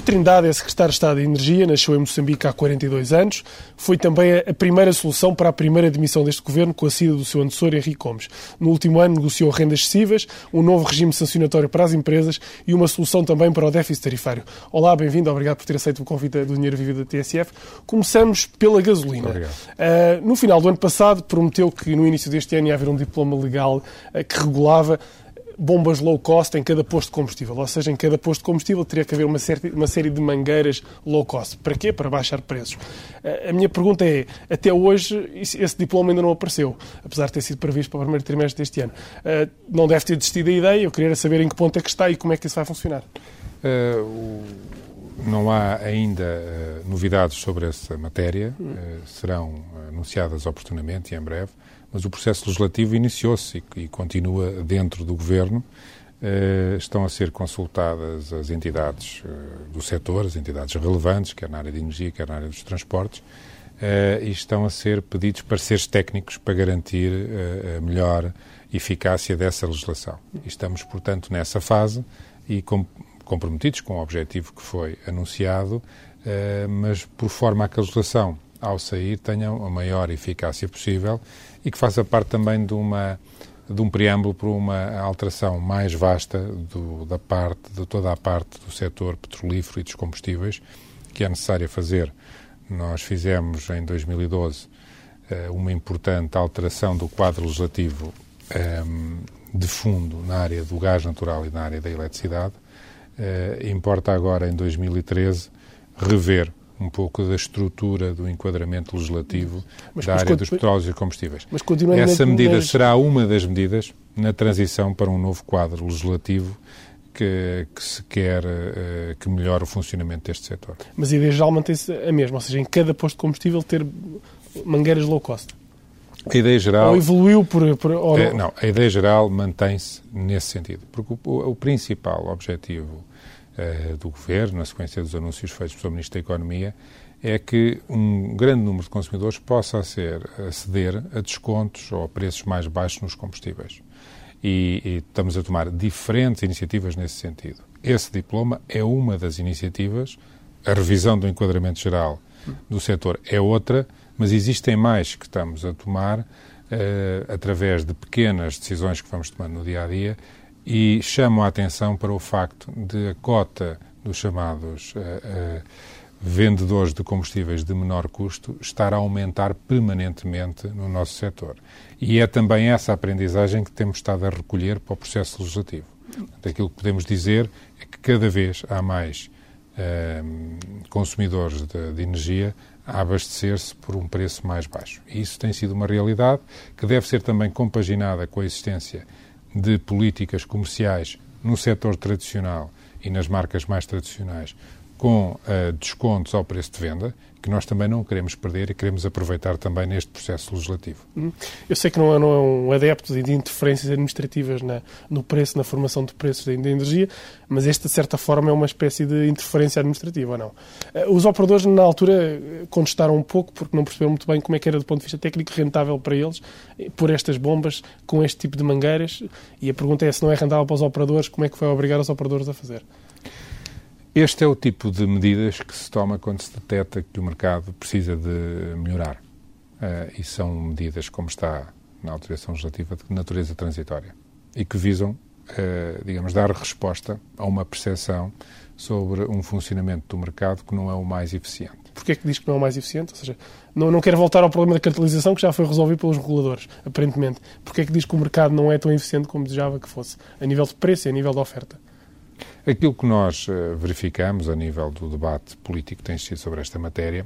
Artur Trindade é secretário de Estado de Energia, nasceu em Moçambique há 42 anos. Foi também a primeira solução para a primeira demissão deste governo com a saída do seu antecessor Henrique Gomes. No último ano negociou rendas excessivas, um novo regime sancionatório para as empresas e uma solução também para o déficit tarifário. Olá, bem-vindo, obrigado por ter aceito o convite do Dinheiro Vivo da TSF. Começamos pela gasolina. Uh, no final do ano passado prometeu que no início deste ano ia haver um diploma legal uh, que regulava bombas low cost em cada posto de combustível. Ou seja, em cada posto de combustível teria que haver uma, série, uma série de mangueiras low cost. Para quê? Para baixar preços. A minha pergunta é, até hoje esse diploma ainda não apareceu, apesar de ter sido previsto para o primeiro trimestre deste ano. Não deve ter desistido a ideia, eu queria saber em que ponto é que está e como é que isso vai funcionar. Uh, o... Não há ainda uh, novidades sobre essa matéria, uh, serão anunciadas oportunamente e em breve mas o processo legislativo iniciou-se e, continua dentro do Governo. Estão a ser consultadas as entidades do setor, as entidades relevantes, quer na área de energia, quer na área dos transportes, e estão a ser pedidos pareceres técnicos para garantir a melhor eficácia dessa legislação. E estamos, portanto, nessa fase e com, comprometidos com o objetivo que foi anunciado, mas por forma a que a legislação, ao sair, tenha a maior eficácia possível e que faça parte também de uma de um preâmbulo para uma alteração mais vasta do, da parte de toda a parte do setor petrolífero e dos combustíveis que é necessário fazer. Nós fizemos em 2012 eh, uma importante alteração do quadro legislativo ehm, de fundo na área do gás natural e na área da eletricidade. Eh, importa agora, em 2013, rever um pouco da estrutura do enquadramento legislativo mas, da mas, área dos petróleos e combustíveis. Essa medida será uma das medidas na transição para um novo quadro legislativo que, que, se quer uh, que melhore o funcionamento deste setor. Mas a ideia geral mantém-se a mesma, ou seja, em cada posto de combustível ter mangueiras low cost. A ideia geral. Ou evoluiu por. por ou é, não, a ideia geral mantém-se nesse sentido. Porque o, o principal objetivo uh, do Governo, na sequência dos anúncios feitos pelo Ministro da Economia, é que um grande número de consumidores possa ser, aceder a descontos ou a preços mais baixos nos combustíveis. E, e, estamos a tomar diferentes iniciativas nesse sentido. Esse diploma é uma das iniciativas, a revisão do enquadramento geral do setor é outra, mas existem mais que estamos a tomar uh, através de pequenas decisões que vamos tomando no dia a dia e chamo a atenção para o facto de a cota dos chamados uh, vendedores de combustíveis de menor custo estar a aumentar permanentemente no nosso setor. E é também essa aprendizagem que temos estado a recolher para o processo legislativo. Aquilo que podemos dizer é que cada vez há mais uh, consumidores de, de energia a abastecer-se por um preço mais baixo. Isso tem sido uma realidade que deve ser também compaginada com a existência de políticas comerciais no setor tradicional e nas marcas mais tradicionais com uh, descontos ao preço de venda, que nós também não queremos perder e queremos aproveitar também neste processo legislativo. Uhum. Eu sei que não não é um adepto de interferências administrativas na, no preço, na formação de preços da energia, mas esta, de certa forma, é uma espécie de interferência administrativa, ou não? Uh, os operadores, na altura, contestaram um pouco, porque não perceberam muito bem como é que era, do ponto de vista técnico, rentável para eles, eh, por estas bombas, com este tipo de mangueiras, e a pergunta é, se não é rentável para os operadores, como é que foi obrigar os operadores a fazer? Este é o tipo de medidas que se toma quando se detecta que o mercado precisa de melhorar. Uh, e são medidas, como está na autorização legislativa, de natureza transitória e que visam, uh, digamos, dar resposta a uma percepção sobre um funcionamento do mercado que não é o mais eficiente. Porquê é que diz que não é o mais eficiente? Ou seja, não, não quer voltar ao problema da cartelização que já foi resolvido pelos reguladores, aparentemente. Porquê é que diz que o mercado não é tão eficiente como desejava que fosse, a nível de preço e a nível de oferta? Aquilo que nós uh, verificamos a nível do debate político que tem existido sobre esta matéria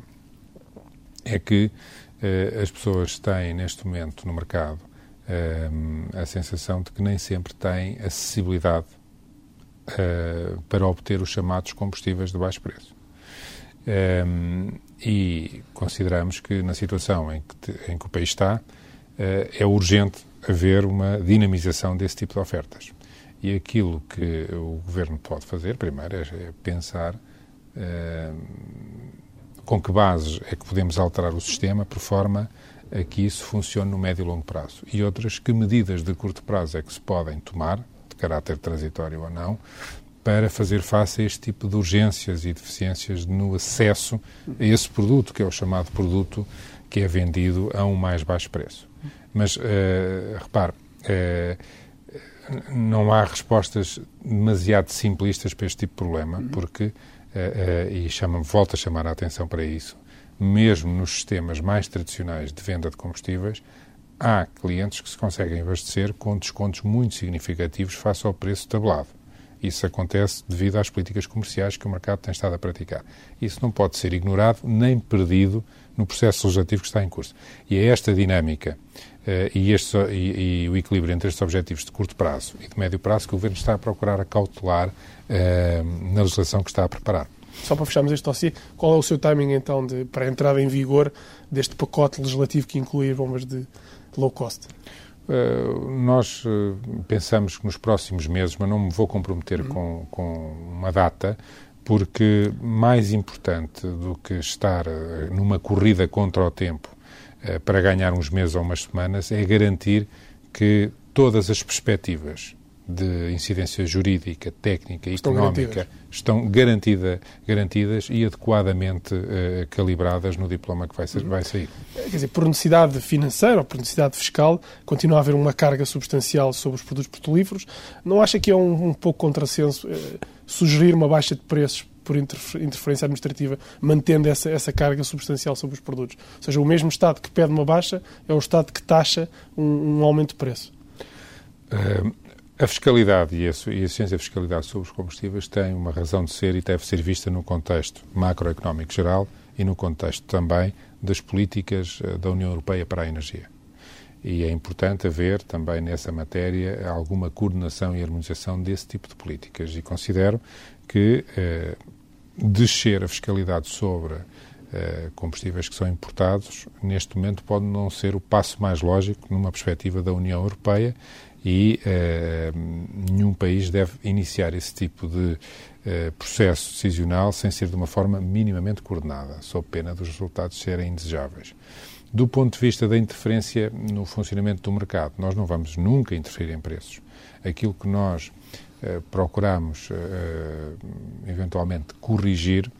é que uh, as pessoas têm, neste momento, no mercado, uh, a sensação de que nem sempre têm acessibilidade para obter os chamados combustíveis de baixo preço. e consideramos que, na situação em que, em que o país está, é urgente haver uma dinamização desse tipo de ofertas. E aquilo que o Governo pode fazer, primeiro, é pensar com que bases é que podemos alterar o sistema por forma a que isso funcione no médio e longo prazo. E outras, que medidas de curto prazo é que se podem tomar, de caráter transitório ou não, para fazer face a este tipo de urgências e deficiências no acesso a esse produto, que é o chamado produto que é vendido a um mais baixo preço. Mas, uh, repare, uh, não há respostas demasiado simplistas para este tipo de problema, porque, uh, e chama, volto a chamar a atenção para isso, mesmo nos sistemas mais tradicionais de venda de combustíveis, há clientes que se conseguem abastecer com descontos muito significativos face ao preço tabelado. Isso acontece devido às políticas comerciais que o mercado tem estado a praticar. Isso não pode ser ignorado nem perdido no processo legislativo que está em curso. E é esta dinâmica e, este, e, e, o equilíbrio entre estes objetivos de curto prazo e de médio prazo que o Governo está a procurar acautelar uh, na legislação que está a preparar. Só para fecharmos este dossiê, qual é o seu timing então de, para a entrada em vigor deste pacote legislativo que inclui bombas de low cost? Uh, nós uh, pensamos que nos próximos meses, mas não me vou comprometer uhum. com, com uma data, porque mais importante do que estar uh, numa corrida contra o tempo para ganhar uns meses ou umas semanas é garantir que todas as perspectivas de incidência jurídica, técnica e económica garantidas. estão garantida, garantidas e adequadamente uh, calibradas no diploma que vai, ser, vai sair. Quer dizer, por necessidade financeira ou por necessidade fiscal, continua a haver uma carga substancial sobre os produtos petrolíferos. Não acha que é um, um pouco contrassenso uh, sugerir uma baixa de preços por interferência administrativa, mantendo essa, essa carga substancial sobre os produtos? Ou seja, o mesmo Estado que pede uma baixa é o Estado que taxa um, um aumento de preço. Uh, a fiscalidade e a, e a ciência da fiscalidade sobre os combustíveis tem uma razão de ser e deve ser vista no contexto macroeconómico geral e no contexto também das políticas eh, da União Europeia para a energia. E é importante haver também nessa matéria alguma coordenação e harmonização desse tipo de políticas. E considero que eh, descer a fiscalidade sobre eh, combustíveis que são importados, neste momento pode não ser o passo mais lógico numa perspectiva da União Europeia e uh, nenhum país deve iniciar esse tipo de uh, processo decisional sem ser de uma forma minimamente coordenada, sob pena dos resultados serem indesejáveis. Do ponto de vista da interferência no funcionamento do mercado, nós não vamos nunca interferir em preços. Aquilo que nós uh, procuramos eventualmente corrigir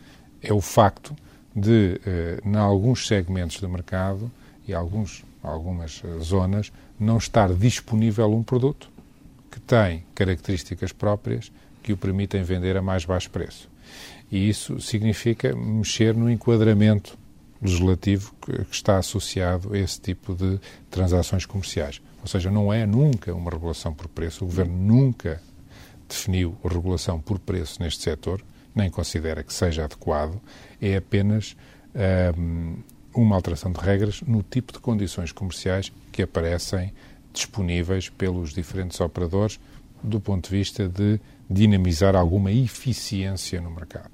é o facto de, em alguns segmentos do mercado e alguns, algumas zonas, não estar disponível um produto que tem características próprias que o permitem vender a mais baixo preço. E isso significa mexer no enquadramento legislativo que, está associado a esse tipo de transações comerciais. Ou seja, não é nunca uma regulação por preço. O Governo nunca definiu a regulação por preço neste setor, nem considera que seja adequado. É apenas hum, uma alteração de regras no tipo de condições comerciais que aparecem disponíveis pelos diferentes operadores do ponto de vista de dinamizar alguma eficiência no mercado.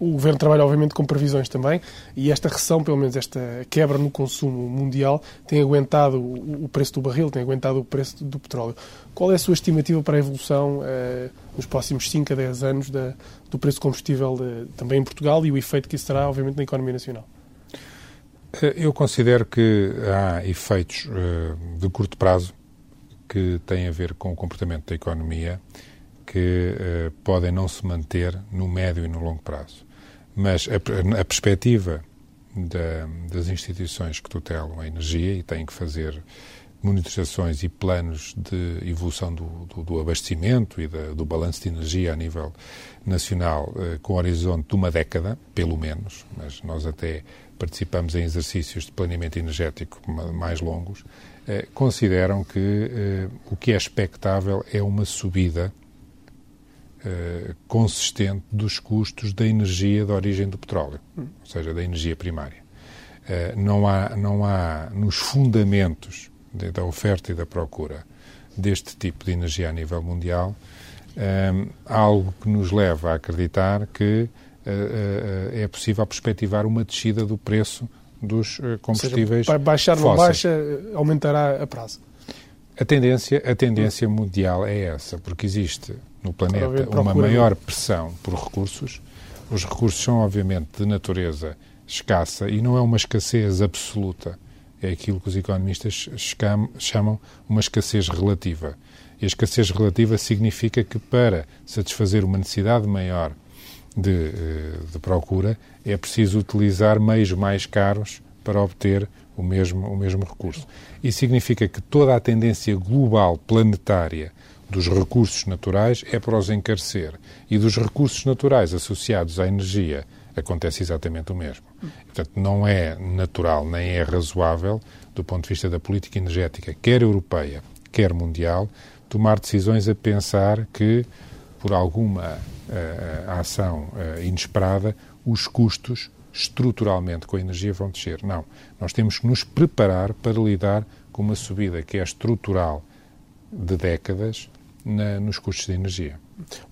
O Governo trabalha, obviamente, com previsões também e esta recessão, pelo menos esta quebra no consumo mundial, tem aguentado o preço do barril, tem aguentado o preço do petróleo. Qual é a sua estimativa para a evolução eh, nos próximos 5 a 10 anos da, do preço do combustível de, também em Portugal e o efeito que isso terá, obviamente, na economia nacional? Eh, eu considero que há efeitos uh, de curto prazo que têm a ver com o comportamento da economia que uh, podem não se manter no médio e no longo prazo. Mas a, a perspectiva da, das instituições que tutelam a energia e têm que fazer monitorizações e planos de evolução do, do, do abastecimento e da, do balanço de energia a nível nacional uh, com horizonte de uma década, pelo menos, mas nós até participamos em exercícios de planeamento energético mais longos, eh, consideram que eh, o que é expectável é uma subida eh, consistente dos custos da energia de origem do petróleo, ou seja, da energia primária. não, há, não há nos fundamentos de, da oferta e da procura deste tipo de energia a nível mundial algo que nos leva a acreditar que é possível perspectivar uma descida do preço dos combustíveis. Seja, baixar fósseis. não baixa, aumentará a prazo. A tendência, a tendência mundial é essa, porque existe no planeta uma maior pressão por recursos. Os recursos são, obviamente, de natureza escassa e não é uma escassez absoluta. É aquilo que os economistas chamam uma escassez relativa. E a escassez relativa significa que, para satisfazer uma necessidade maior de, eh, de procura, é preciso utilizar meios mais caros para obter o mesmo, o mesmo recurso. Isso significa que toda a tendência global planetária dos recursos naturais é para os encarecer. E dos recursos naturais associados à energia acontece exatamente o mesmo. Portanto, não é natural nem é razoável, do ponto de vista da política energética, quer europeia, quer mundial, tomar decisões a pensar que, por alguma uh, ação uh, inesperada, os custos estruturalmente com a energia vão descer. Não. Nós temos que nos preparar para lidar com uma subida que é estrutural de décadas na, nos custos de energia.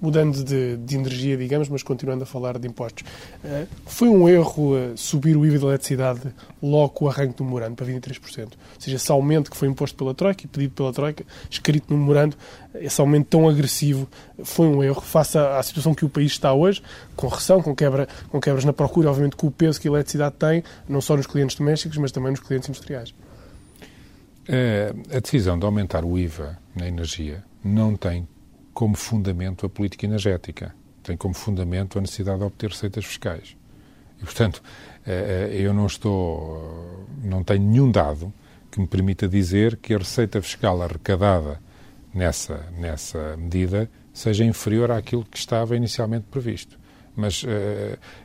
Mudando de, de, energia, digamos, mas continuando a falar de impostos, uh, foi um erro uh, subir o IVA da eletricidade logo com o arranque do memorando para 23%? Ou seja, esse aumento que foi imposto pela Troika e pedido pela Troika, escrito no memorando, esse aumento tão agressivo, foi um erro face à, à situação que o país está hoje, com recessão, com, quebra, com quebras na procura, obviamente com o peso que a eletricidade tem, não só nos clientes domésticos, mas também nos clientes industriais. Uh, a decisão de aumentar o IVA na energia não tem como fundamento a política energética, tem como fundamento a necessidade de obter receitas fiscais. E, portanto, eh, eh, eu não estou, não tenho nenhum dado que me permita dizer que a receita fiscal arrecadada nessa, nessa medida seja inferior àquilo que estava inicialmente previsto. Mas uh,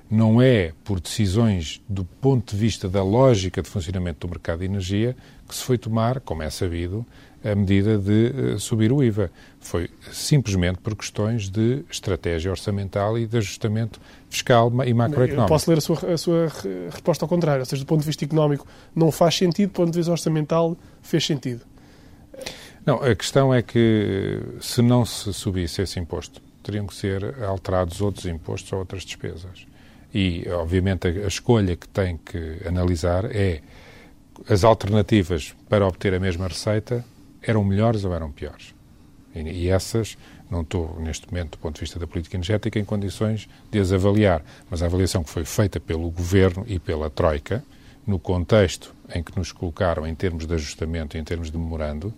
não é por decisões do ponto de vista da lógica de funcionamento do mercado de energia que se foi tomar, como é sabido, a medida de uh, subir o IVA. Foi simplesmente por questões de estratégia orçamental e de ajustamento fiscal e macroeconómico. Eu posso ler a sua, a sua resposta ao contrário, ou seja, do ponto de vista económico não faz sentido, do ponto de vista orçamental fez sentido. Não, a questão é que se não se subisse esse imposto, teriam que ser alterados outros impostos ou outras despesas. E, obviamente, a escolha que tem que analisar é as alternativas para obter a mesma receita eram melhores ou eram piores. E, essas não estou, neste momento, do ponto de vista da política energética, em condições de as avaliar. Mas a avaliação que foi feita pelo Governo e pela Troika, no contexto em que nos colocaram em termos de ajustamento em termos de memorando,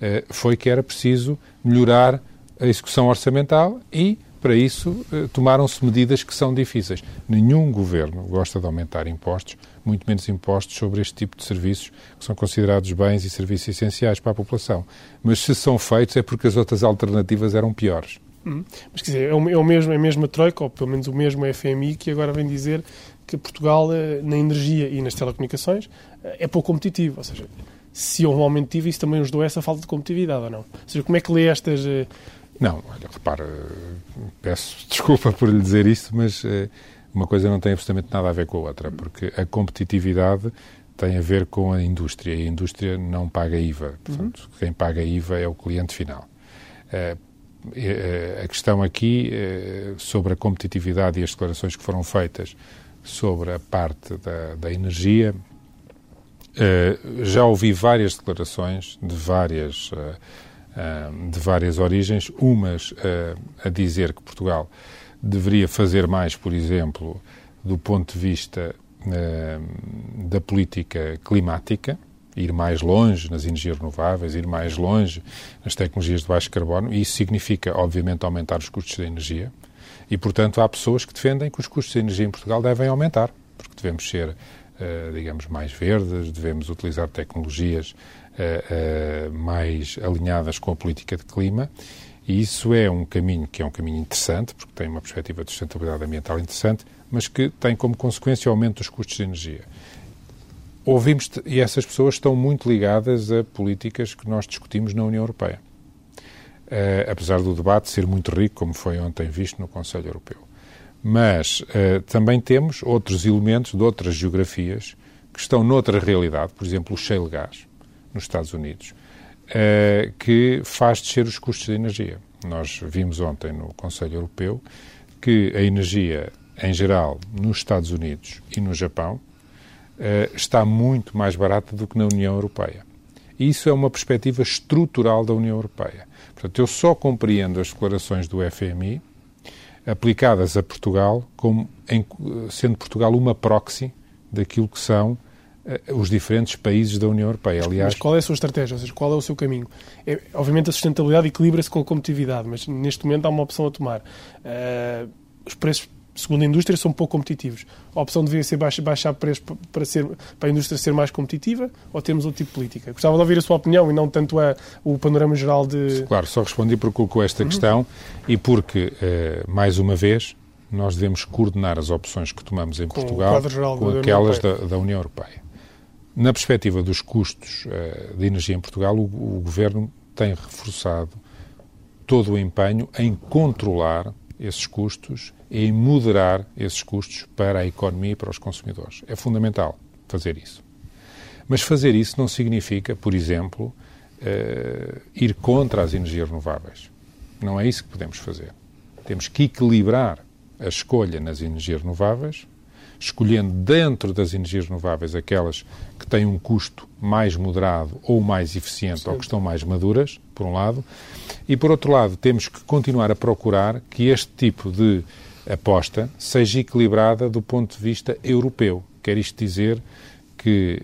eh, foi que era preciso melhorar a execução orçamental e, para isso, eh, tomaram-se medidas que são difíceis. Nenhum governo gosta de aumentar impostos, muito menos impostos sobre este tipo de serviços que são considerados bens e serviços essenciais para a população. Mas se são feitos é porque as outras alternativas eram piores. Hum. Mas quer dizer, é o, é o mesmo, é a mesma Troika, ou pelo menos o mesmo FMI, que agora vem dizer que Portugal, eh, na energia e nas telecomunicações, é pouco competitivo. Ou seja, se houve um aumento de isso também nos deu essa falta de competitividade ou não? Ou seja, como é que lê estas não, olha, repara, peço desculpa por lhe dizer isto, mas uh, uma coisa não tem absolutamente nada a ver com a outra, porque a competitividade tem a ver com a indústria e a indústria não paga IVA. Portanto, uhum. quem paga IVA é o cliente final. Uh, a questão aqui sobre a competitividade e as declarações que foram feitas sobre a parte da, da energia, já ouvi várias declarações de várias de várias origens, umas a dizer que Portugal deveria fazer mais, por exemplo, do ponto de vista da política climática, ir mais longe nas energias renováveis, ir mais longe nas tecnologias de baixo carbono, e isso significa, obviamente, aumentar os custos da energia. E, portanto, há pessoas que defendem que os custos de energia em Portugal devem aumentar, porque devemos ser, digamos, mais verdes, devemos utilizar tecnologias uh, mais alinhadas com a política de clima. E isso é um caminho que é um caminho interessante, porque tem uma perspectiva de sustentabilidade ambiental interessante, mas que tem como consequência o aumento dos custos de energia. Ouvimos, e essas pessoas estão muito ligadas a políticas que nós discutimos na União Europeia. Uh, apesar do debate ser muito rico, como foi ontem visto no Conselho Europeu. Mas uh, também temos outros elementos de outras geografias que estão noutra realidade, por exemplo, o shale gas nos Estados Unidos, uh, que faz descer os custos de energia. Nós vimos ontem no Conselho Europeu que a energia em geral, nos Estados Unidos e no Japão, eh, está muito mais barata do que na União Europeia. E isso é uma perspectiva estrutural da União Europeia. Portanto, eu só compreendo as declarações do FMI aplicadas a Portugal como em, sendo Portugal uma proxy daquilo que são uh, os diferentes países da União Europeia. Aliás, mas qual é a sua estratégia? Ou seja, qual é o seu caminho? É, obviamente a sustentabilidade equilibra-se com a competitividade, mas neste momento há uma opção a tomar. Uh, os preços segundo a indústria, são pouco competitivos. A opção deveria ser baixar, baixar preços para, ser, para a indústria ser mais competitiva ou termos outro tipo de política? Gostava de ouvir a sua opinião e não tanto a, o panorama geral de... Claro, só respondi porque colocou esta uhum. questão e porque, eh, mais uma vez, nós devemos coordenar as opções que tomamos em com Portugal com aquelas da, da, União Europeia. Na perspectiva dos custos uh, de energia em Portugal, o, o Governo tem reforçado todo o empenho em controlar esses custos em moderar esses custos para a economia e para os consumidores. É fundamental fazer isso. Mas fazer isso não significa, por exemplo, uh, ir contra as energias renováveis. Não é isso que podemos fazer. Temos que equilibrar a escolha nas energias renováveis, escolhendo dentro das energias renováveis aquelas que têm um custo mais moderado ou mais eficiente Sim. ou que estão mais maduras, por um lado, e por outro lado temos que continuar a procurar que este tipo de aposta seja equilibrada do ponto de vista europeu. Quer isto dizer que,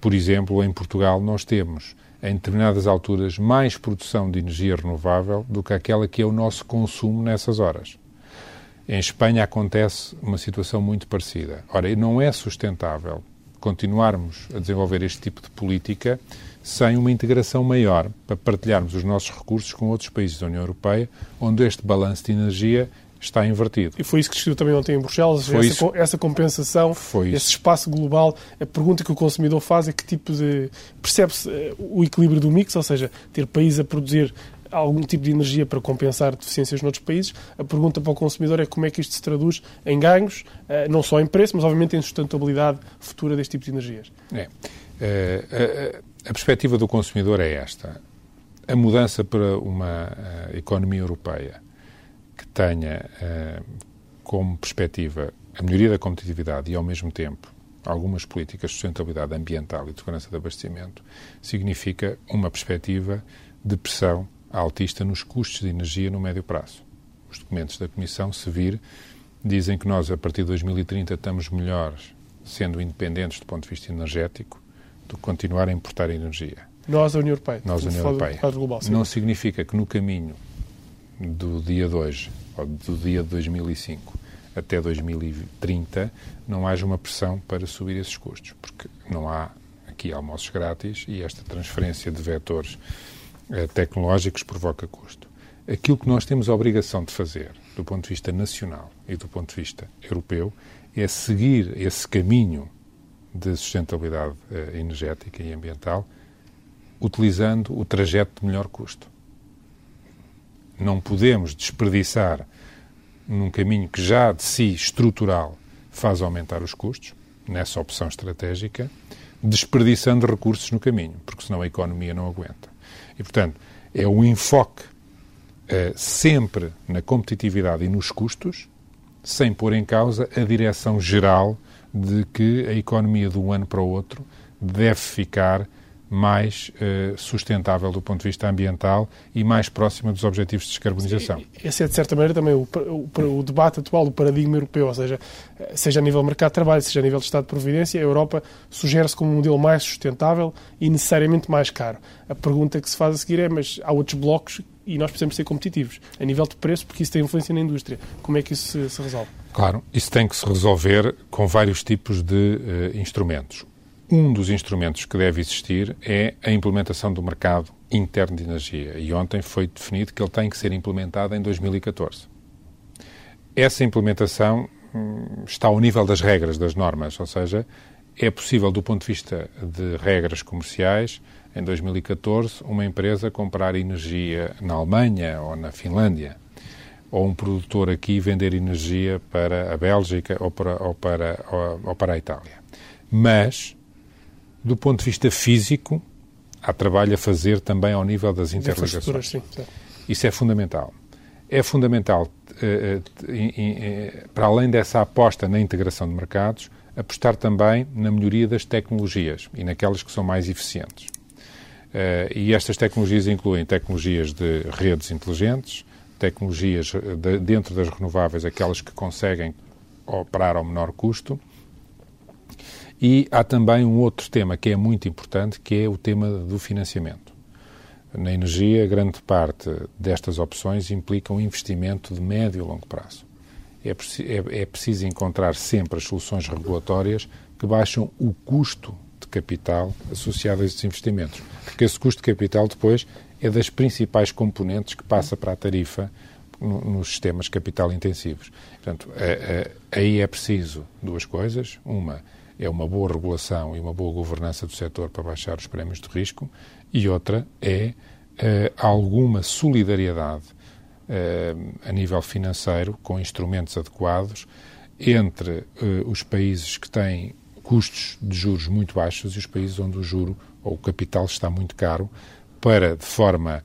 por exemplo, em Portugal nós temos em determinadas alturas mais produção de energia renovável do que aquela que é o nosso consumo nessas horas. Em Espanha acontece uma situação muito parecida. Ora, não é sustentável continuarmos a desenvolver este tipo de política sem uma integração maior para partilharmos os nossos recursos com outros países da União Europeia, onde este balanço de energia está invertido. E foi isso que discutiu também ontem em Bruxelas, essa, isso, essa, compensação, esse espaço global. A pergunta que o consumidor faz é que tipo de... percebe-se eh, o equilíbrio do mix, ou seja, ter países a produzir algum tipo de energia para compensar deficiências noutros países. A pergunta para o consumidor é como é que isto se traduz em ganhos, eh, não só em preço, mas obviamente em sustentabilidade futura deste tipo de energias. É. Uh, a, a perspectiva do consumidor é esta. A mudança para uma economia europeia tenha uh, como perspectiva a melhoria da competitividade e, ao mesmo tempo, algumas políticas de sustentabilidade ambiental e de segurança de abastecimento, significa uma perspectiva de pressão altista nos custos de energia no médio prazo. Os documentos da Comissão, se vir, dizem que nós, a partir de 2030, estamos melhores sendo independentes do ponto de vista energético do que continuar a importar energia. Nós, a União Europeia. Nós, a União Europeia. Global, Não significa que no caminho do dia de hoje, do dia de 2005 até 2030, não haja uma pressão para subir esses custos, porque não há aqui almoços grátis e esta transferência de vetores eh, tecnológicos provoca custo. Aquilo que nós temos a obrigação de fazer, do ponto de vista nacional e do ponto de vista europeu, é seguir esse caminho de sustentabilidade eh, energética e ambiental, utilizando o trajeto de melhor custo. Não podemos desperdiçar num caminho que já de si estrutural faz aumentar os custos, nessa opção estratégica, desperdiçando recursos no caminho, porque senão a economia não aguenta. E, portanto, é o enfoque uh, sempre na competitividade e nos custos, sem pôr em causa a direção geral de que a economia de um ano para o outro deve ficar mais uh, sustentável do ponto de vista ambiental e mais próxima dos objetivos de descarbonização. Esse é, de certa maneira, também o, o, o, debate atual do paradigma europeu, ou seja, seja a nível de mercado de trabalho, seja a nível de Estado de Providência, a Europa sugere-se como um modelo mais sustentável e necessariamente mais caro. A pergunta que se faz a seguir é, mas há outros blocos e nós precisamos ser competitivos a nível de preço, porque isso tem influência na indústria. Como é que isso se, se resolve? Claro, isso tem que se resolver com vários tipos de uh, instrumentos. Um dos instrumentos que deve existir é a implementação do mercado interno de energia. E ontem foi definido que ele tem que ser implementado em 2014. Essa implementação hum, está ao nível das regras, das normas, ou seja, é possível, do ponto de vista de regras comerciais, em 2014, uma empresa comprar energia na Alemanha ou na Finlândia, ou um produtor aqui vender energia para a Bélgica ou para, ou para, ou, ou para a Itália. Mas do ponto de vista físico, há trabalho a fazer também ao nível das interligações. Sim, Isso é fundamental. é fundamental, eh, eh, para além dessa aposta na integração de mercados, apostar também na melhoria das tecnologias e naquelas que são mais eficientes. E estas tecnologias incluem tecnologias de redes inteligentes, tecnologias de, dentro das renováveis, aquelas que conseguem operar ao menor custo. E há também um outro tema que é muito importante, que é o tema do financiamento. Na energia, grande parte destas opções implicam um investimento de médio e longo prazo. É, é, é preciso encontrar sempre as soluções regulatórias que baixam o custo de capital associado a estes investimentos. Porque esse custo de capital depois é das principais componentes que passa para a tarifa nos sistemas capital intensivos. Portanto, aí é preciso duas coisas. Uma é uma boa regulação e uma boa governança do setor para baixar os prémios de risco. E outra é uh, alguma solidariedade uh, a nível financeiro, com instrumentos adequados, entre uh, os países que têm custos de juros muito baixos e os países onde o juro ou o capital está muito caro, para, de forma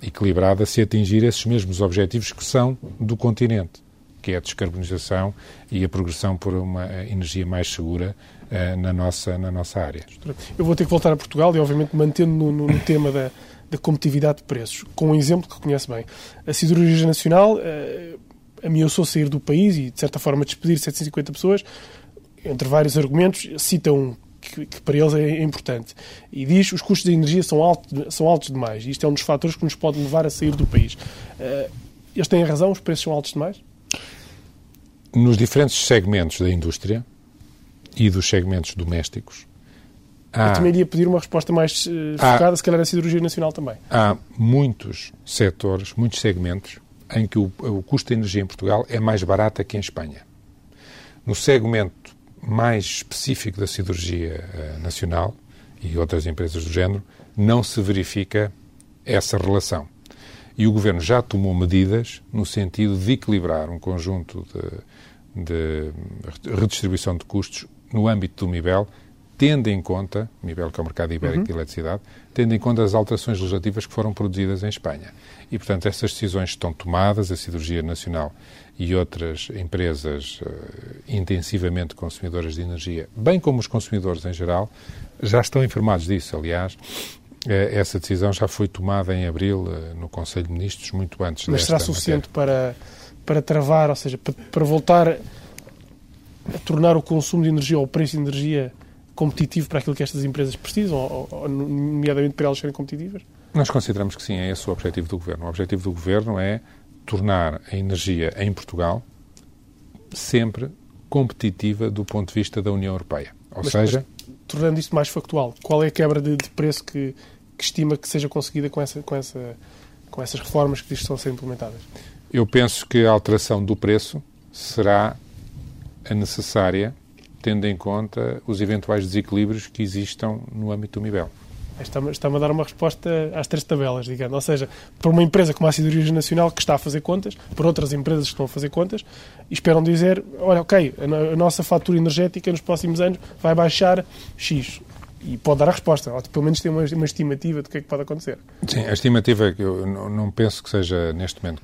equilibrada, se atingir esses mesmos objetivos que são do continente que é a descarbonização e a progressão por uma energia mais segura uh, na, nossa, na nossa área. Eu vou ter que voltar a Portugal e, obviamente, mantendo no, no, no tema da, da competitividade de preços, com um exemplo que conhece bem. A Siderurgia Nacional uh, ameaçou sair do país e, de certa forma, despedir 750 pessoas, entre vários argumentos, cita um que, que, para eles é importante. E diz os custos de energia são, alto, são altos demais. Isto é um dos fatores que nos pode levar a sair do país. Uh, eles têm razão, os preços são altos demais? Nos diferentes segmentos da indústria e dos segmentos domésticos. Há, Eu também iria pedir uma resposta mais uh, focada, há, se calhar, na cirurgia nacional também. Há muitos setores, muitos segmentos, em que o, o custo de energia em Portugal é mais barato que em Espanha. No segmento mais específico da cirurgia uh, nacional e outras empresas do género, não se verifica essa relação. E o Governo já tomou medidas no sentido de equilibrar um conjunto de, de redistribuição de custos no âmbito do MIBEL, tendo em conta, MIBEL que é o mercado ibérico uhum. de eletricidade, tendo em conta as alterações legislativas que foram produzidas em Espanha. E, portanto, essas decisões estão tomadas, a Cirurgia Nacional e outras empresas uh, intensivamente consumidoras de energia, bem como os consumidores em geral, já estão informados disso. Aliás, essa decisão já foi tomada em abril eh, no Conselho de Ministros, muito antes Mas será suficiente para, para travar, ou seja, para, para voltar a tornar o consumo de energia ou o preço de energia competitivo para aquilo que estas empresas precisam, ou, ou, nomeadamente para elas serem competitivas? Nós consideramos que sim, é esse o objetivo do Governo. O objetivo do Governo é tornar a energia em Portugal sempre competitiva do ponto de vista da União Europeia. Ou mas, seja... Mas, tornando isto mais factual, qual é a quebra de, de preço que, que estima que seja conseguida com, essa, com, essa, com essas reformas que estão a ser implementadas? Eu penso que a alteração do preço será a necessária, tendo em conta os eventuais desequilíbrios que existam no âmbito do MIBEL. Está-me está a dar uma resposta às três tabelas, digamos. Ou seja, para uma empresa como a Acidorias Nacional, que está a fazer contas, para outras empresas que estão a fazer contas, esperam dizer, olha, ok, a, a nossa fatura energética nos próximos anos vai baixar X e pode dar a resposta, ou pelo menos tem uma, uma estimativa do que é que pode acontecer. Sim, a estimativa, é eu não penso que seja neste momento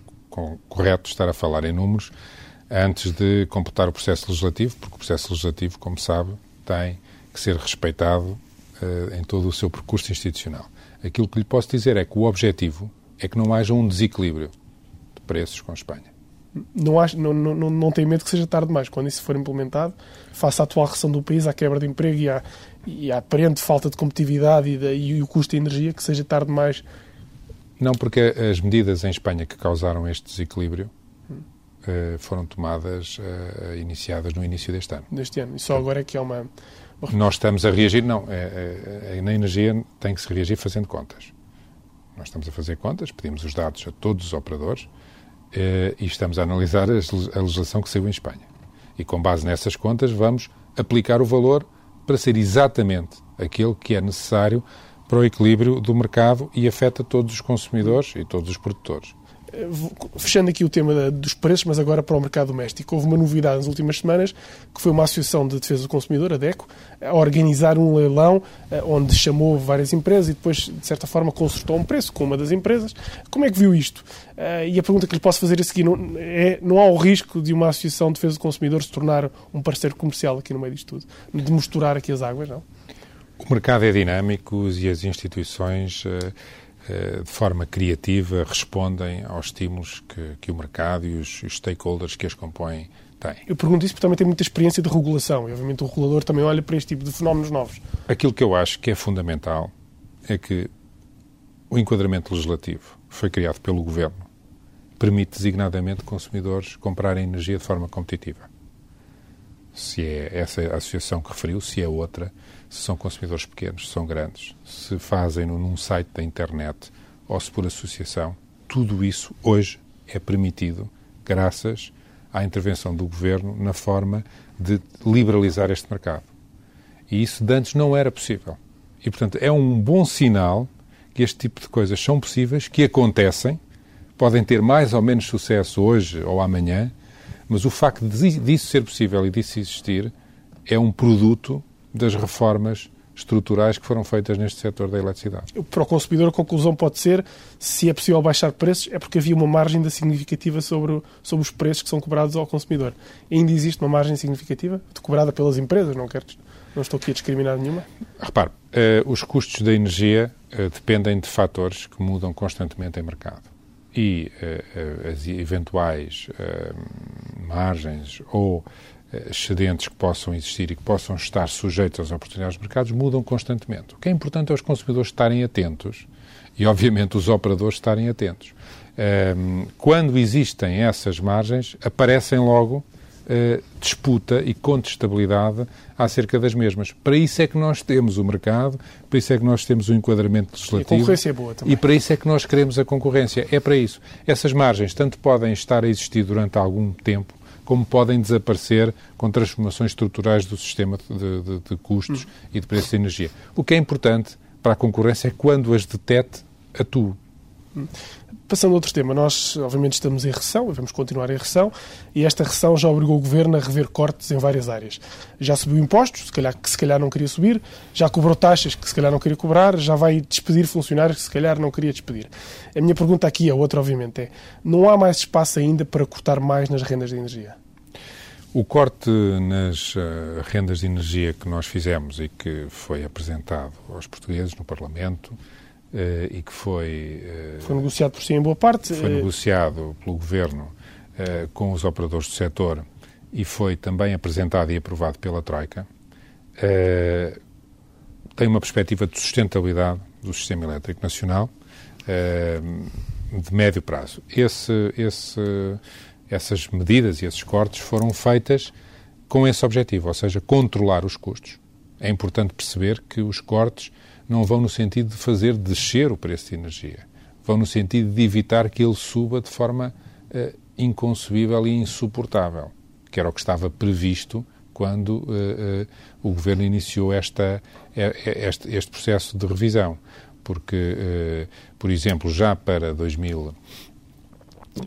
correto estar a falar em números antes de completar o processo legislativo, porque o processo legislativo, como sabe, tem que ser respeitado uh, em todo o seu percurso institucional. Aquilo que lhe posso dizer é que o objetivo é que não haja um desequilíbrio de preços com a Espanha não, acho, não, não, não tenho medo que seja tarde demais. Quando isso for implementado, face à atual recessão do país, à quebra de emprego e à, e à aparente falta de competitividade e, de, e o custo de energia, que seja tarde demais. Não, porque as medidas em Espanha que causaram este desequilíbrio uh, foram tomadas, uh, iniciadas no início deste ano. Deste ano. E só agora é que há uma. Nós estamos a reagir, não. É, é, na energia tem que se reagir fazendo contas. Nós estamos a fazer contas, pedimos os dados a todos os operadores eh, e estamos a analisar a legislação que saiu em Espanha. E com base nessas contas vamos aplicar o valor para ser exatamente aquele que é necessário para o equilíbrio do mercado e afeta todos os consumidores e todos os produtores. Eh, fechando aqui o tema dos preços, mas agora para o mercado doméstico. Houve uma novidade nas últimas semanas, que foi uma associação de defesa do consumidor, a DECO, a organizar um leilão eh, onde chamou várias empresas e depois, de certa forma, consertou um preço com uma das empresas. Como é que viu isto? Eh, e a pergunta que lhe posso fazer é a seguir: é, não há o risco de uma associação de defesa do consumidor se tornar um parceiro comercial aqui no meio disto tudo? De misturar aqui as águas, não? O mercado é dinâmico e as instituições de forma criativa, respondem aos estímulos que, que o mercado e os, os stakeholders que as compõem têm. Eu pergunto isso porque também tem muita experiência de regulação e, obviamente, o regulador também olha para este tipo de fenómenos novos. Aquilo que eu acho que é fundamental é que o enquadramento legislativo foi criado pelo Governo permite designadamente consumidores comprarem energia de forma competitiva. Se é essa a associação que referiu, se é outra, se são consumidores pequenos, se são grandes, se fazem num site da internet ou se por associação, tudo isso hoje é permitido graças à intervenção do governo na forma de liberalizar este mercado. E isso de antes não era possível. E, portanto, é um bom sinal que este tipo de coisas são possíveis, que acontecem, podem ter mais ou menos sucesso hoje ou amanhã, mas o facto disso ser possível e disso existir é um produto das reformas estruturais que foram feitas neste setor da eletricidade. Para o consumidor, a conclusão pode ser, se é possível baixar preços, é porque havia uma margem significativa sobre, sobre os preços que são cobrados ao consumidor. Ainda existe uma margem significativa cobrada pelas empresas, não quero, não estou aqui a discriminar nenhuma. Repare, eh, os custos da energia eh, dependem de fatores que mudam constantemente em mercado. E eh, as eventuais margens ou excedentes que possam existir e que possam estar sujeitos às oportunidades de mercados mudam constantemente. O que é importante é os consumidores estarem atentos e, obviamente, os operadores estarem atentos. Ehm, quando existem essas margens, aparecem logo eh, disputa e contestabilidade acerca das mesmas. Para isso é que nós temos o mercado, para isso é que nós temos o enquadramento legislativo. E a concorrência é boa também. E para isso é que nós queremos a concorrência. É para isso. Essas margens tanto podem estar a existir durante algum tempo, como podem desaparecer com transformações estruturais do sistema de, de, de custos e de preço de energia. O que é importante para a concorrência é quando as detete, atue. Passando a outro tema, nós obviamente estamos em recessão, vamos continuar em recessão, e esta recessão já obrigou o Governo a rever cortes em várias áreas. Já subiu impostos, se calhar, que se calhar não queria subir, já cobrou taxas que se calhar não queria cobrar, já vai despedir funcionários que se calhar não queria despedir. A minha pergunta aqui, a outra obviamente, é, não há mais espaço ainda para cortar mais nas rendas de energia? O corte nas uh, rendas de energia que nós fizemos e que foi apresentado aos portugueses no Parlamento uh, e que foi... Uh, foi negociado por si em boa parte. Foi negociado pelo Governo com os operadores do setor e foi também apresentado e aprovado pela Troika. tem uma perspectiva de sustentabilidade do sistema elétrico nacional de médio prazo. Esse, esse essas medidas e esses cortes foram feitas com esse objetivo, ou seja, controlar os custos. É importante perceber que os cortes não vão no sentido de fazer descer o preço de energia, vão no sentido de evitar que ele suba de forma uh, inconcebível e insuportável, que era o que estava previsto quando uh, uh, o Governo iniciou esta, este, este, processo de revisão. Porque, por exemplo, já para 2000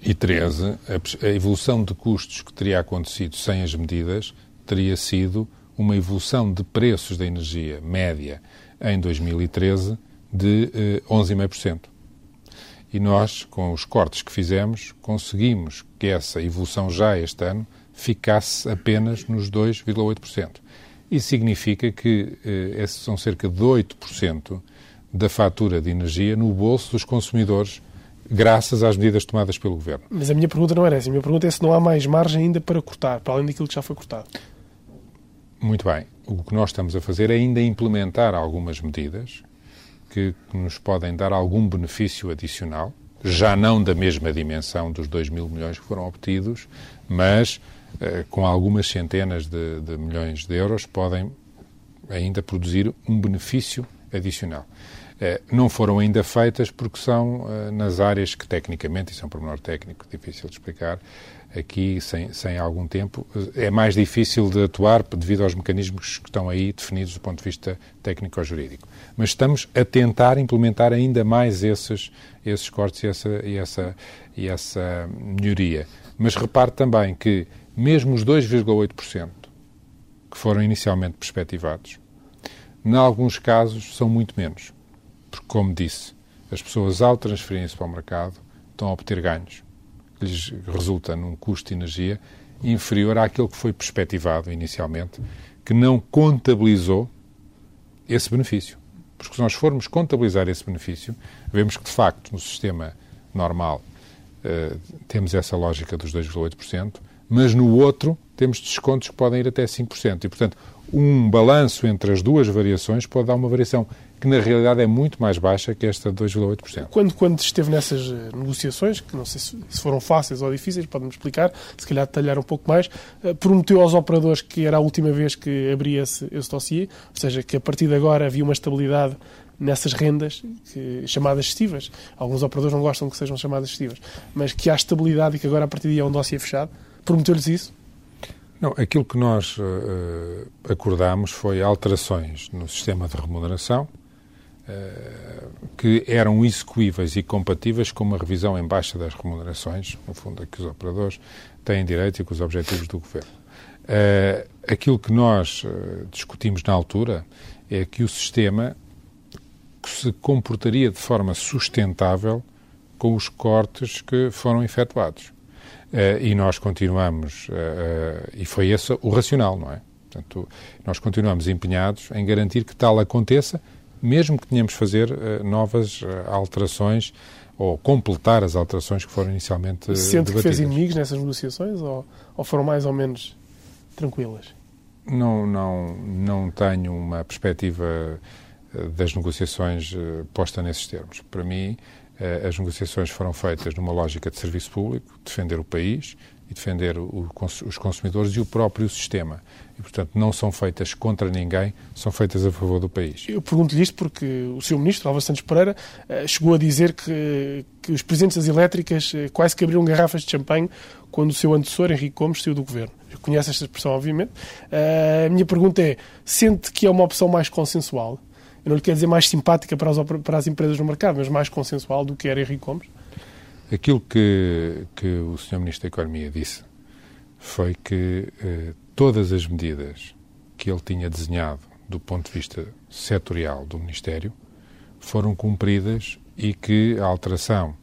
e 13, a, evolução de custos que teria acontecido sem as medidas teria sido uma evolução de preços da energia média em 2013 de eh, 11,5%. E nós, com os cortes que fizemos, conseguimos que essa evolução já este ano ficasse apenas nos 2,8%. Isso significa que eh, são cerca de 8% da fatura de energia no bolso dos consumidores graças às medidas tomadas pelo Governo. Mas a minha pergunta não era essa. A minha pergunta é se não há mais margem ainda para cortar, para além daquilo que já foi cortado. Muito bem. O que nós estamos a fazer é ainda implementar algumas medidas que, nos podem dar algum benefício adicional, já não da mesma dimensão dos 2 mil milhões que foram obtidos, mas eh, com algumas centenas de, de milhões de euros podem ainda produzir um benefício adicional. Não foram ainda feitas porque são nas áreas que, tecnicamente, isso é um pormenor técnico difícil de explicar, aqui, sem, sem algum tempo, é mais difícil de atuar devido aos mecanismos que estão aí definidos do ponto de vista técnico-jurídico. Mas estamos a tentar implementar ainda mais esses, esses cortes e essa, e, essa, e essa melhoria. Mas repare também que, mesmo os 2,8% que foram inicialmente perspectivados, em alguns casos são muito menos. Porque, como disse, as pessoas, ao transferirem-se para o mercado, estão a obter ganhos que lhes resulta num custo de energia inferior àquele que foi perspectivado inicialmente, que não contabilizou esse benefício. Porque se nós formos contabilizar esse benefício, vemos que, de facto, no sistema normal uh, temos essa lógica dos 2,8%, mas no outro temos descontos que podem ir até 5%. E, portanto, um balanço entre as duas variações pode dar uma variação que na realidade é muito mais baixa que esta de 2,8%. Quando, quando esteve nessas eh, negociações, que não sei se foram fáceis ou difíceis, pode-me explicar, se calhar detalhar um pouco mais, eh, prometeu aos operadores que era a última vez que abria esse, esse dossiê, ou seja, que a partir de agora havia uma estabilidade nessas rendas que, chamadas estivas. Alguns operadores não gostam que sejam chamadas estivas, mas que há estabilidade e que agora a partir de aí é um dossiê fechado. Prometeu-lhes isso? Não, aquilo que nós uh, acordámos foi alterações no sistema de remuneração, eh, que eram execuíveis e compatíveis com uma revisão em baixa das remunerações, no fundo, a que os operadores têm direito e com os objetivos do governo. Uh, aquilo que nós uh, discutimos na altura é que o sistema se comportaria de forma sustentável com os cortes que foram efetuados. E nós continuamos, e foi esse o racional, não é? Portanto, nós continuamos empenhados em garantir que tal aconteça, mesmo que tenhamos fazer uh, novas uh, alterações ou completar as alterações que foram inicialmente uh, Sente debatidas. que fez inimigos nessas negociações ou, ou foram mais ou menos tranquilas? Não, não, não tenho uma perspectiva das negociações posta nesses termos. Para mim, as negociações foram feitas numa lógica de serviço público, defender o país e defender o, os consumidores e o próprio sistema e, portanto, não são feitas contra ninguém, são feitas a favor do país. Eu pergunto-lhe isto porque o seu ministro, Álvaro Santos Pereira, eh, chegou a dizer que, que os presidentes das elétricas eh, quase que abriram garrafas de champanhe quando o seu antecessor, Henrique Gomes, saiu do governo. Eu conheço esta expressão, obviamente. Eh, a minha pergunta é: sente que é uma opção mais consensual? Eu não lhe quero dizer mais simpática para as, para as empresas no mercado, mas mais consensual do que era Henrique Gomes? Aquilo que, que o Sr. Ministro da Economia disse foi que eh, todas as medidas que ele tinha desenhado do ponto de vista setorial do Ministério foram cumpridas e que a alteração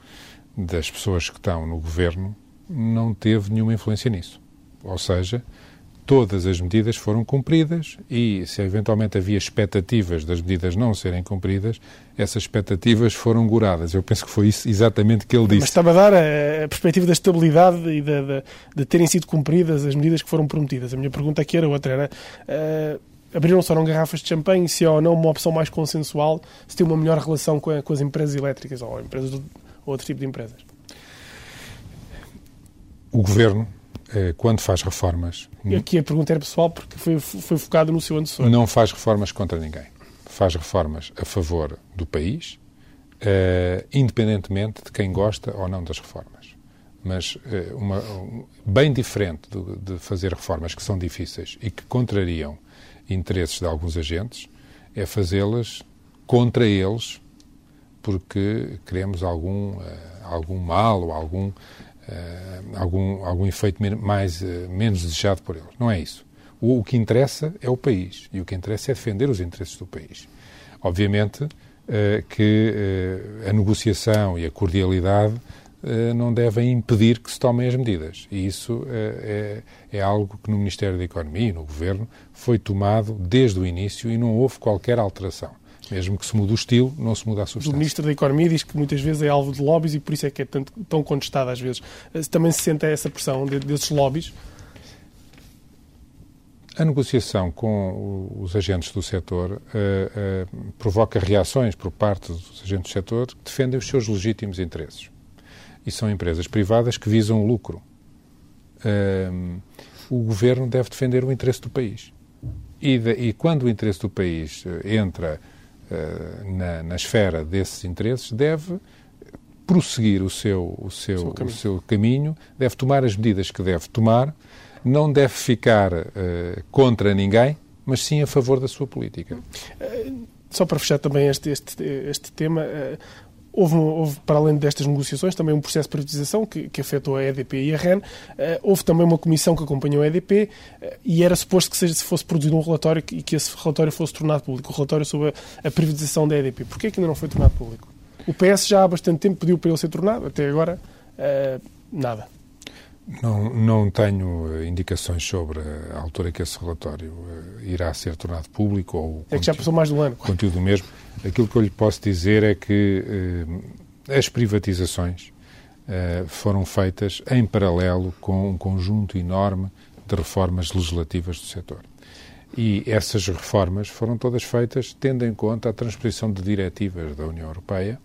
das pessoas que estão no governo não teve nenhuma influência nisso. Ou seja, todas as medidas foram cumpridas e, se eventualmente havia expectativas das medidas não serem cumpridas, essas expectativas foram guradas. Eu penso que foi isso exatamente que ele disse. Mas estava a dar a, perspectiva da estabilidade e de, de, de, terem sido cumpridas as medidas que foram prometidas. A minha pergunta aqui era outra, era... Uh, abriram-se ou não garrafas de champanhe, se é ou não uma opção mais consensual, se tem uma melhor relação com, a, com as empresas elétricas ou empresas ou outro tipo de empresas? O Governo quando faz reformas. E aqui a pergunta era pessoal porque foi, foi focada no seu antecessor. Não faz reformas contra ninguém. Faz reformas a favor do país, uh, independentemente de quem gosta ou não das reformas. Mas uh, uma, um, bem diferente de, de fazer reformas que são difíceis e que contrariam interesses de alguns agentes, é fazê-las contra eles porque queremos algum, uh, algum mal ou algum algum, algum efeito mais, uh, menos desejado por eles. Não é isso. O, o, que interessa é o país e o que interessa é defender os interesses do país. Obviamente uh, que a negociação e a cordialidade não devem impedir que se tomem as medidas. E isso é, é algo que no Ministério da Economia e no Governo foi tomado desde o início e não houve qualquer alteração. Mesmo que se mude o estilo, não se muda a substância. O Ministro da Economia diz que muitas vezes é alvo de lobbies e por isso é que é tanto, tão contestado às vezes. Eh, também se sente essa pressão desses lobbies? A negociação com os agentes do setor uh, uh, provoca reações por parte dos agentes do setor que defendem os seus legítimos interesses. E são empresas privadas que visam o lucro. Uh, o governo deve defender o interesse do país. E, de, e quando o interesse do país entra na, na esfera desses interesses, deve prosseguir o seu, o seu, o seu, caminho. O seu caminho, deve tomar as medidas que deve tomar, não deve ficar uh, contra ninguém, mas sim a favor da sua política. Uh, só para fechar também este, este, este tema, uh, houve, houve, para além destas negociações, também um processo de privatização que, que afetou a EDP e a REN. houve também uma comissão que acompanhou a EDP e era suposto que seja, se fosse produzido um relatório e que esse relatório fosse tornado público, o relatório sobre a, a privatização da EDP. Porquê que ainda não foi tornado público? O PS já há bastante tempo pediu para ele ser tornado, até agora uh, nada. Não, não tenho eh, indicações sobre a altura que esse relatório uh, irá ser tornado público ou É que já passou mais de um ano. Conteúdo mesmo. Aquilo que eu lhe posso dizer é que uh, as privatizações foram feitas em paralelo com um conjunto enorme de reformas legislativas do setor. E essas reformas foram todas feitas tendo em conta a transposição de diretivas da União Europeia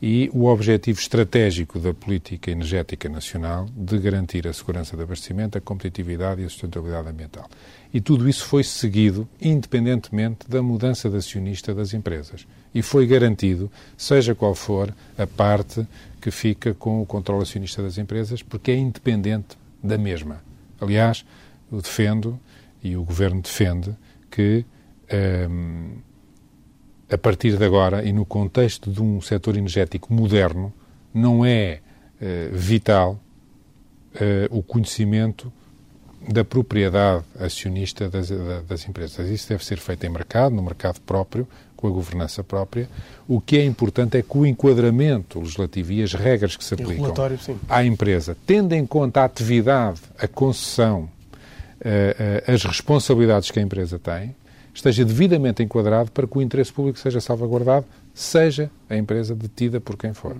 e o objetivo estratégico da política energética nacional de garantir a segurança de abastecimento, a competitividade e a sustentabilidade ambiental. E tudo isso foi seguido independentemente da mudança de acionista das empresas. E foi garantido, seja qual for a parte que fica com o controle acionista das empresas, porque é independente da mesma. Aliás, eu defendo e o Governo defende que um, a partir de agora e no contexto de um setor energético moderno, não é uh, vital uh, o conhecimento da propriedade acionista das, das, empresas. Isso deve ser feito em mercado, no mercado próprio, com a governança própria. O que é importante é que o enquadramento legislativo e as regras que se aplicam à empresa, tendo em conta a atividade, a concessão, uh, as responsabilidades que a empresa tem, esteja devidamente enquadrado para que o interesse público seja salvaguardado, seja a empresa detida por quem for.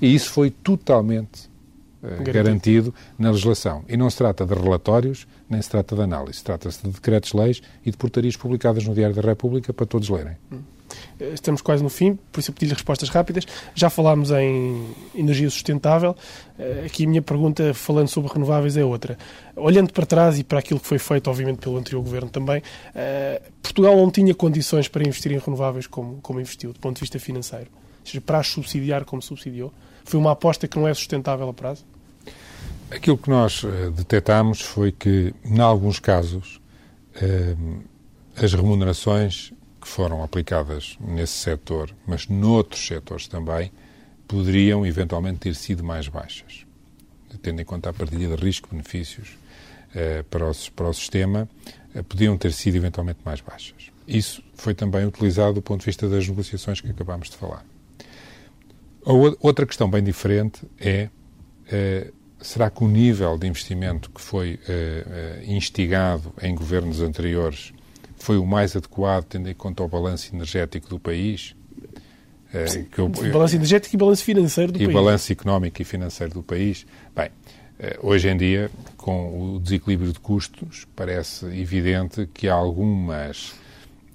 E isso foi totalmente uh, garantido. garantido na legislação. E não se trata de relatórios, nem se trata de análise. Trata-se de decretos-leis e de portarias publicadas no Diário da República para todos lerem. Eh, estamos quase no fim, por isso eu pedi-lhe respostas rápidas. Já falámos em energia sustentável. Eh, aqui a minha pergunta, falando sobre renováveis, é outra. Olhando para trás e para aquilo que foi feito, obviamente, pelo anterior governo também, eh, Portugal não tinha condições para investir em renováveis como, como investiu, do ponto de vista financeiro. Ou seja, para as subsidiar como subsidiou. Foi uma aposta que não é sustentável a prazo? Aquilo que nós detectámos foi que, em alguns casos, as remunerações que foram aplicadas nesse setor, mas noutros setores também, poderiam eventualmente ter sido mais baixas. Tendo em conta a partilha de risco-benefícios eh, para, o, para o sistema, eh, podiam ter sido eventualmente mais baixas. Isso foi também utilizado do ponto de vista das negociações que acabámos de falar. Outra questão bem diferente é eh, será que o nível de investimento que foi instigado em governos anteriores foi o mais adequado, tendo em conta o balanço energético do país. Eh, Sim, eu, balanço energético e balanço financeiro do e país. E balanço económico e financeiro do país. Bem, eh, hoje em dia, com o desequilíbrio de custos, parece evidente que algumas,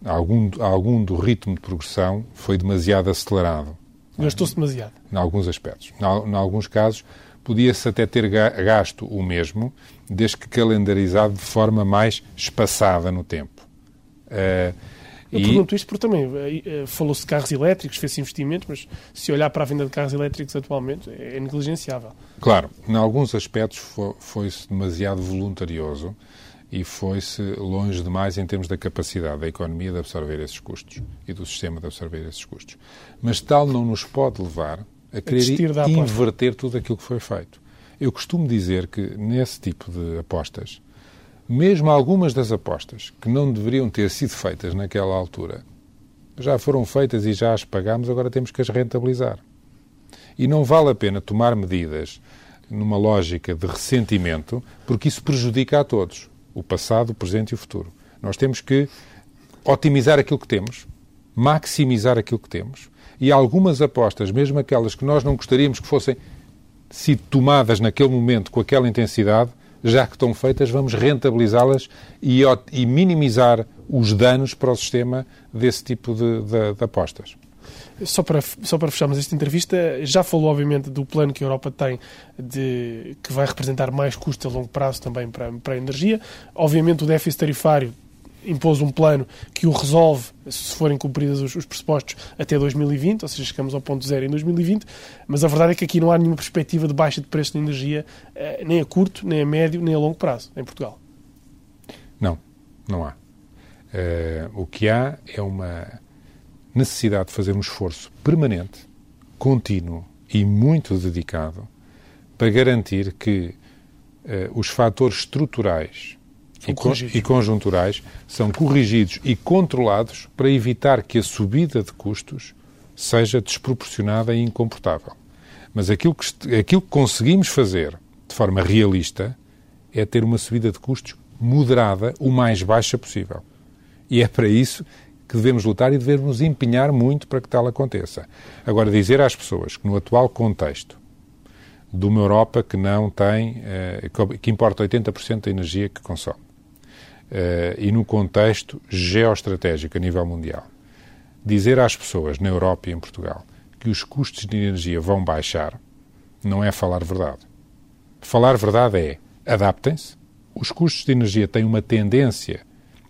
algum, algum do ritmo de progressão foi demasiado acelerado. Gastou-se demasiado. Em alguns aspectos. Em, em alguns casos, podia-se até ter gasto o mesmo, desde que calendarizado de forma mais espaçada no tempo. Uh, eu e... pergunto isto porque também uh, falou-se de carros elétricos, fez-se investimentos, mas se olhar para a venda de carros elétricos atualmente é negligenciável. Claro, em alguns aspectos foi-se demasiado voluntarioso e foi-se longe demais em termos da capacidade da economia de absorver esses custos e do sistema de absorver esses custos. Mas tal não nos pode levar a querer a inverter tudo aquilo que foi feito. Eu costumo dizer que nesse tipo de apostas mesmo algumas das apostas que não deveriam ter sido feitas naquela altura já foram feitas e já as pagámos, agora temos que as rentabilizar. E não vale a pena tomar medidas numa lógica de ressentimento, porque isso prejudica a todos, o passado, o presente e o futuro. Nós temos que otimizar aquilo que temos, maximizar aquilo que temos, e algumas apostas, mesmo aquelas que nós não gostaríamos que fossem sido tomadas naquele momento com aquela intensidade, já que estão feitas, vamos rentabilizá-las e, e, minimizar os danos para o sistema desse tipo de, de, de apostas. Só para, só para fecharmos esta entrevista, já falou obviamente do plano que a Europa tem de que vai representar mais custos a longo prazo também para, para a energia. Obviamente o déficit tarifário impôs um plano que o resolve, se forem cumpridos os, os pressupostos, até 2020, ou seja, chegamos ao ponto zero em 2020, mas a verdade é que aqui não há nenhuma perspectiva de baixa de preço de energia, eh, nem a curto, nem a médio, nem a longo prazo, em Portugal. Não, não há. Uh, o que há é uma necessidade de fazer um esforço permanente, contínuo e muito dedicado para garantir que uh, os fatores estruturais e, con e, conjunturais são corrigidos e controlados para evitar que a subida de custos seja desproporcionada e incomportável. Mas aquilo que, aquilo que conseguimos fazer de forma realista é ter uma subida de custos moderada, o mais baixa possível. E é para isso que devemos lutar e devemos empenhar muito para que tal aconteça. Agora, dizer às pessoas que no atual contexto de uma Europa que não tem, eh, que importa 80% da energia que consome, e no contexto geoestratégico a nível mundial, dizer às pessoas na Europa e em Portugal que os custos de energia vão baixar não é falar verdade. Falar verdade é adaptem-se, os custos de energia têm uma tendência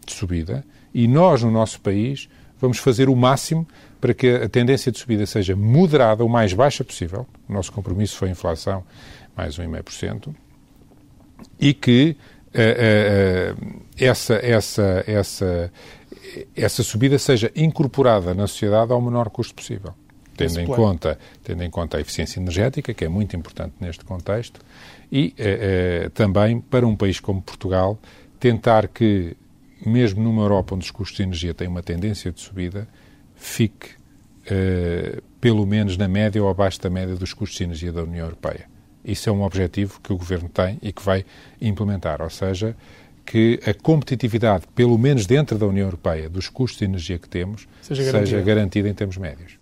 de subida e nós, no nosso país, vamos fazer o máximo para que a tendência de subida seja moderada, o mais baixa possível. O nosso compromisso foi a inflação mais 1,5%. E que essa, essa, essa, essa subida seja incorporada na sociedade ao menor custo possível. Tendo em, conta, tendo em conta a eficiência energética, que é muito importante neste contexto, e também para um país como Portugal tentar que mesmo numa Europa onde os custos de energia têm uma tendência de subida, fique pelo menos na média ou abaixo da média dos custos de energia da União Europeia. Isso é um objetivo que o Governo tem e que vai implementar, ou seja, que a competitividade, pelo menos dentro da União Europeia, dos custos de energia que temos, seja garantida, seja garantida em termos médios.